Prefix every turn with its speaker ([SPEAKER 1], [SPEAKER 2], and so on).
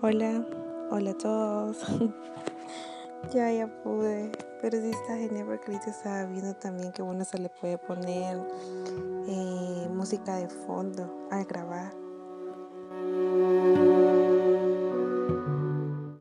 [SPEAKER 1] Hola, hola a todos. ya, ya pude. Pero sí está genial porque ahorita estaba viendo también que uno se le puede poner eh, música de fondo al grabar.